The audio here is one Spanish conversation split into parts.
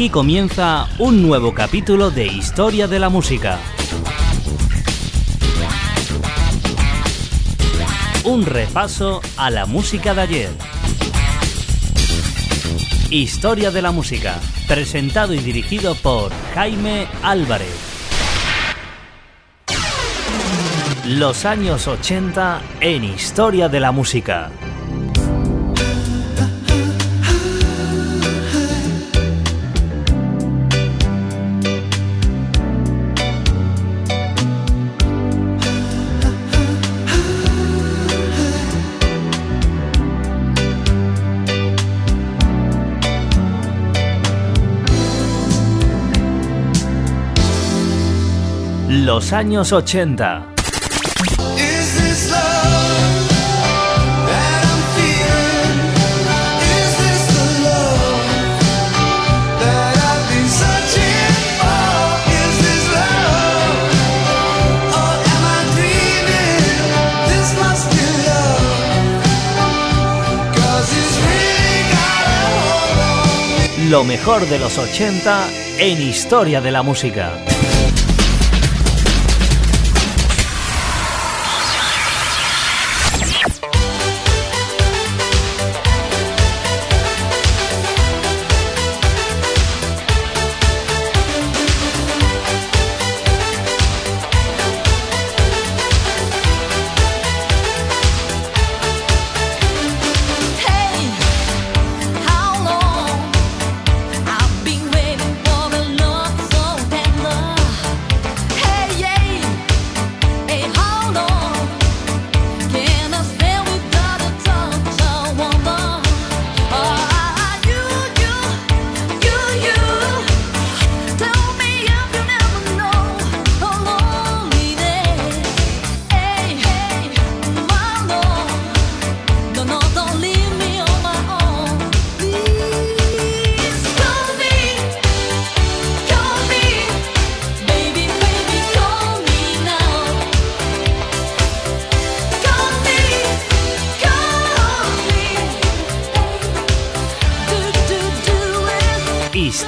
Aquí comienza un nuevo capítulo de Historia de la Música. Un repaso a la música de ayer. Historia de la Música, presentado y dirigido por Jaime Álvarez. Los años 80 en Historia de la Música. Los años 80. Lo mejor de los 80 en historia de la música.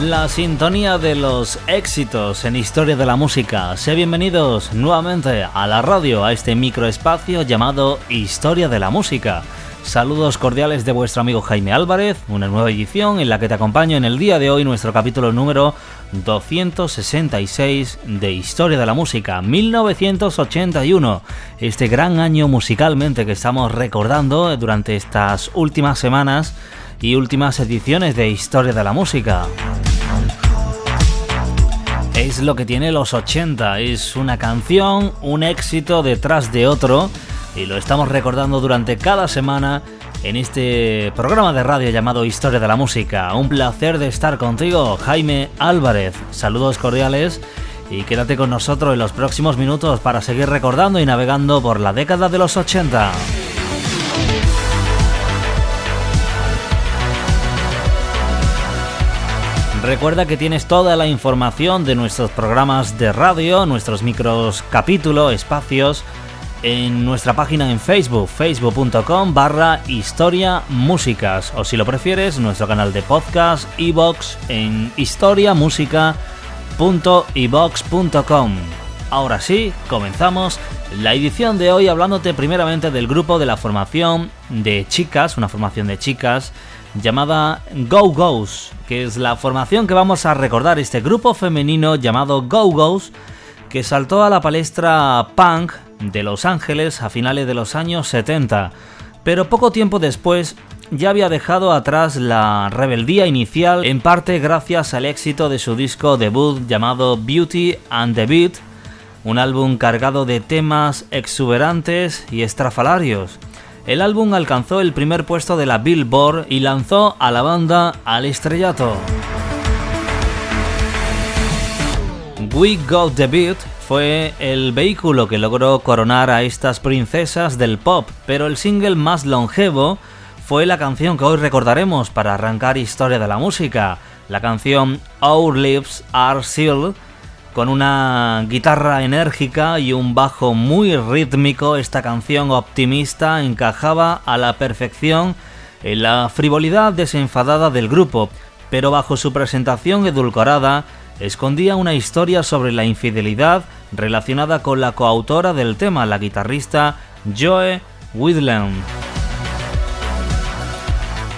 La sintonía de los éxitos en historia de la música. Sean bienvenidos nuevamente a la radio, a este microespacio llamado Historia de la Música. Saludos cordiales de vuestro amigo Jaime Álvarez, una nueva edición en la que te acompaño en el día de hoy nuestro capítulo número 266 de Historia de la Música, 1981, este gran año musicalmente que estamos recordando durante estas últimas semanas y últimas ediciones de Historia de la Música. Es lo que tiene los 80, es una canción, un éxito detrás de otro y lo estamos recordando durante cada semana en este programa de radio llamado Historia de la Música. Un placer de estar contigo, Jaime Álvarez. Saludos cordiales y quédate con nosotros en los próximos minutos para seguir recordando y navegando por la década de los 80. Recuerda que tienes toda la información de nuestros programas de radio, nuestros micros capítulo, espacios, en nuestra página en Facebook, facebook.com barra historia músicas, o si lo prefieres, nuestro canal de podcast, iBox en historiamusica.ibox.com. Ahora sí, comenzamos la edición de hoy hablándote primeramente del grupo de la formación de chicas, una formación de chicas llamada Go Go's, que es la formación que vamos a recordar, este grupo femenino llamado Go Go's, que saltó a la palestra punk de Los Ángeles a finales de los años 70, pero poco tiempo después ya había dejado atrás la rebeldía inicial, en parte gracias al éxito de su disco debut llamado Beauty and the Beat, un álbum cargado de temas exuberantes y estrafalarios. El álbum alcanzó el primer puesto de la Billboard y lanzó a la banda al estrellato. We Got the Beat fue el vehículo que logró coronar a estas princesas del pop, pero el single más longevo fue la canción que hoy recordaremos para arrancar historia de la música, la canción Our Lips Are Sealed, con una guitarra enérgica y un bajo muy rítmico, esta canción optimista encajaba a la perfección en la frivolidad desenfadada del grupo, pero bajo su presentación edulcorada escondía una historia sobre la infidelidad relacionada con la coautora del tema, la guitarrista Joe Whitland.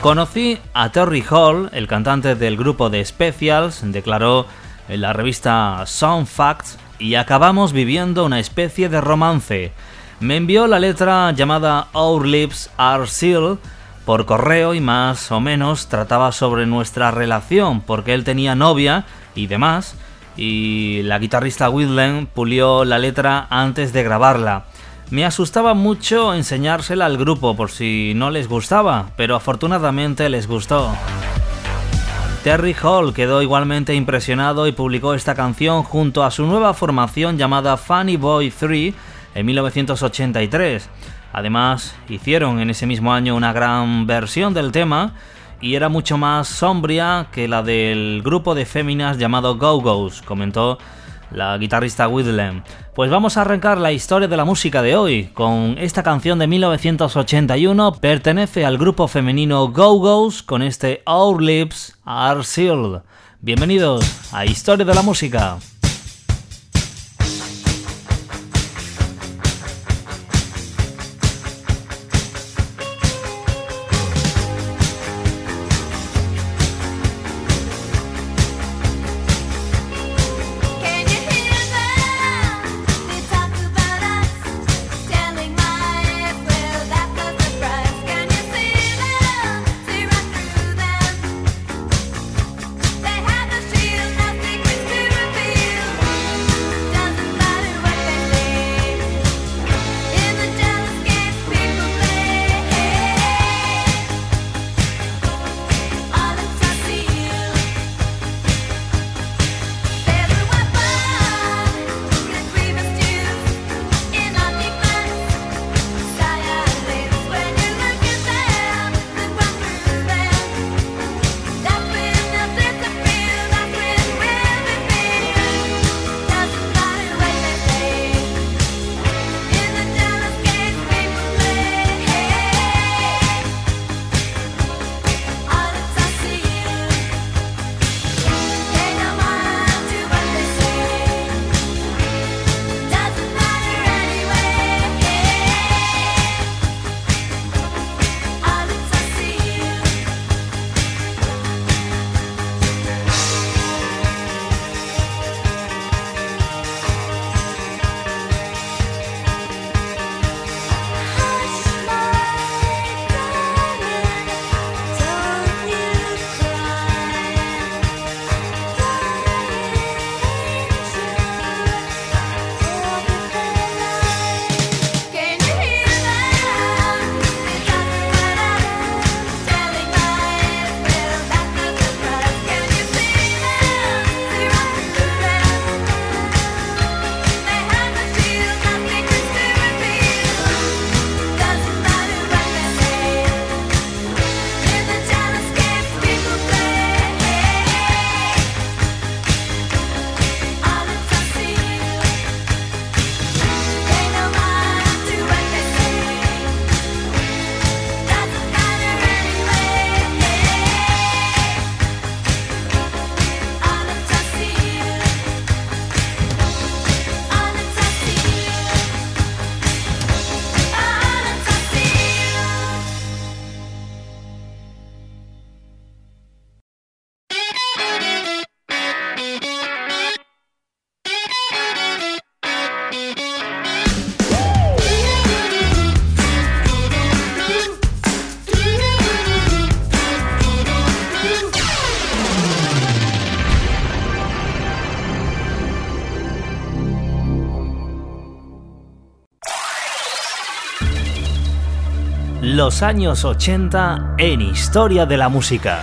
Conocí a Terry Hall, el cantante del grupo de Specials, declaró en la revista Sound Facts y acabamos viviendo una especie de romance. Me envió la letra llamada Our Lips Are Sealed por correo y más o menos trataba sobre nuestra relación porque él tenía novia y demás y la guitarrista Whitland pulió la letra antes de grabarla. Me asustaba mucho enseñársela al grupo por si no les gustaba, pero afortunadamente les gustó. Terry Hall quedó igualmente impresionado y publicó esta canción junto a su nueva formación llamada Funny Boy 3 en 1983. Además, hicieron en ese mismo año una gran versión del tema y era mucho más sombria que la del grupo de féminas llamado Go Go's, comentó la guitarrista Whitlam. Pues vamos a arrancar la historia de la música de hoy con esta canción de 1981. Pertenece al grupo femenino Go Go's con este Our Lips Are Sealed. Bienvenidos a Historia de la Música. Los años 80 en Historia de la Música.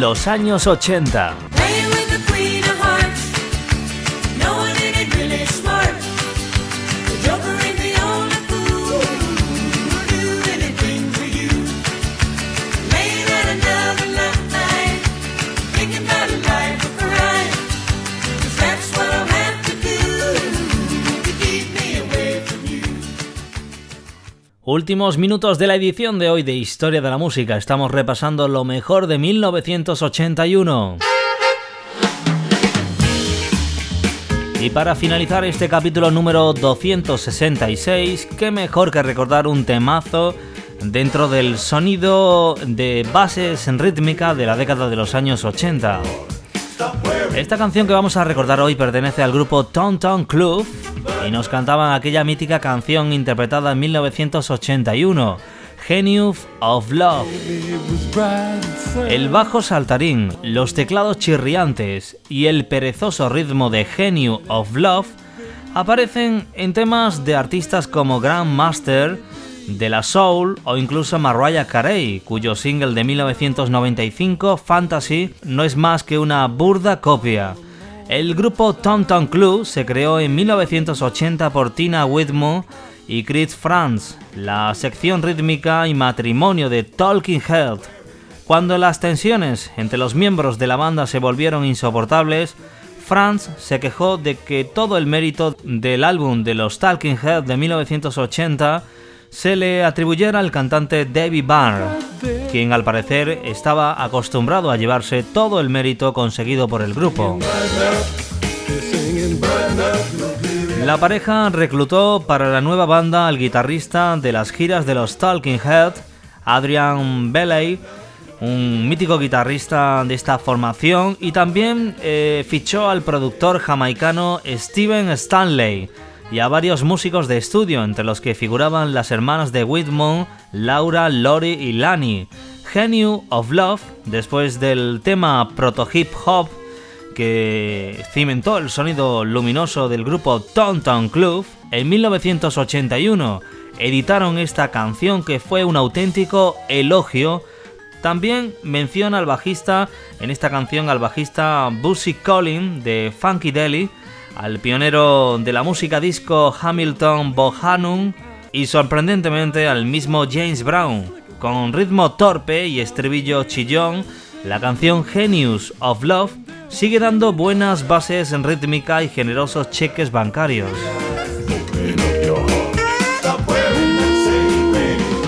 Los años 80. Últimos minutos de la edición de hoy de Historia de la Música. Estamos repasando lo mejor de 1981. Y para finalizar este capítulo número 266, qué mejor que recordar un temazo dentro del sonido de bases en rítmica de la década de los años 80. Esta canción que vamos a recordar hoy pertenece al grupo Tom Club y nos cantaban aquella mítica canción interpretada en 1981, Genius of Love. El bajo saltarín, los teclados chirriantes y el perezoso ritmo de Genius of Love aparecen en temas de artistas como Grandmaster, de la Soul o incluso Mariah Carey, cuyo single de 1995, Fantasy, no es más que una burda copia. El grupo Tom Tom Club se creó en 1980 por Tina Whitmore y Chris Franz, la sección rítmica y matrimonio de Talking Head. Cuando las tensiones entre los miembros de la banda se volvieron insoportables, Franz se quejó de que todo el mérito del álbum de los Talking Head de 1980 se le atribuyera al cantante David Byrne, quien al parecer estaba acostumbrado a llevarse todo el mérito conseguido por el grupo. La pareja reclutó para la nueva banda al guitarrista de las giras de los Talking Heads, Adrian Bailey, un mítico guitarrista de esta formación, y también eh, fichó al productor jamaicano Steven Stanley y a varios músicos de estudio, entre los que figuraban las hermanas de Whitmore, Laura, Lori y Lani. Genu of Love, después del tema proto hip hop que cimentó el sonido luminoso del grupo Town Club, en 1981 editaron esta canción que fue un auténtico elogio. También menciona al bajista, en esta canción al bajista Busy Collin de Funky Deli, al pionero de la música disco Hamilton Bohannon y sorprendentemente al mismo James Brown. Con ritmo torpe y estribillo chillón, la canción Genius of Love sigue dando buenas bases en rítmica y generosos cheques bancarios.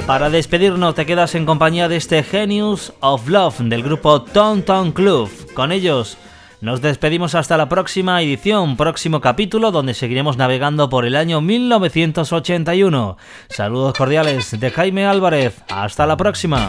Para despedirnos te quedas en compañía de este Genius of Love del grupo Ton Club. Con ellos nos despedimos hasta la próxima edición, próximo capítulo donde seguiremos navegando por el año 1981. Saludos cordiales de Jaime Álvarez. Hasta la próxima.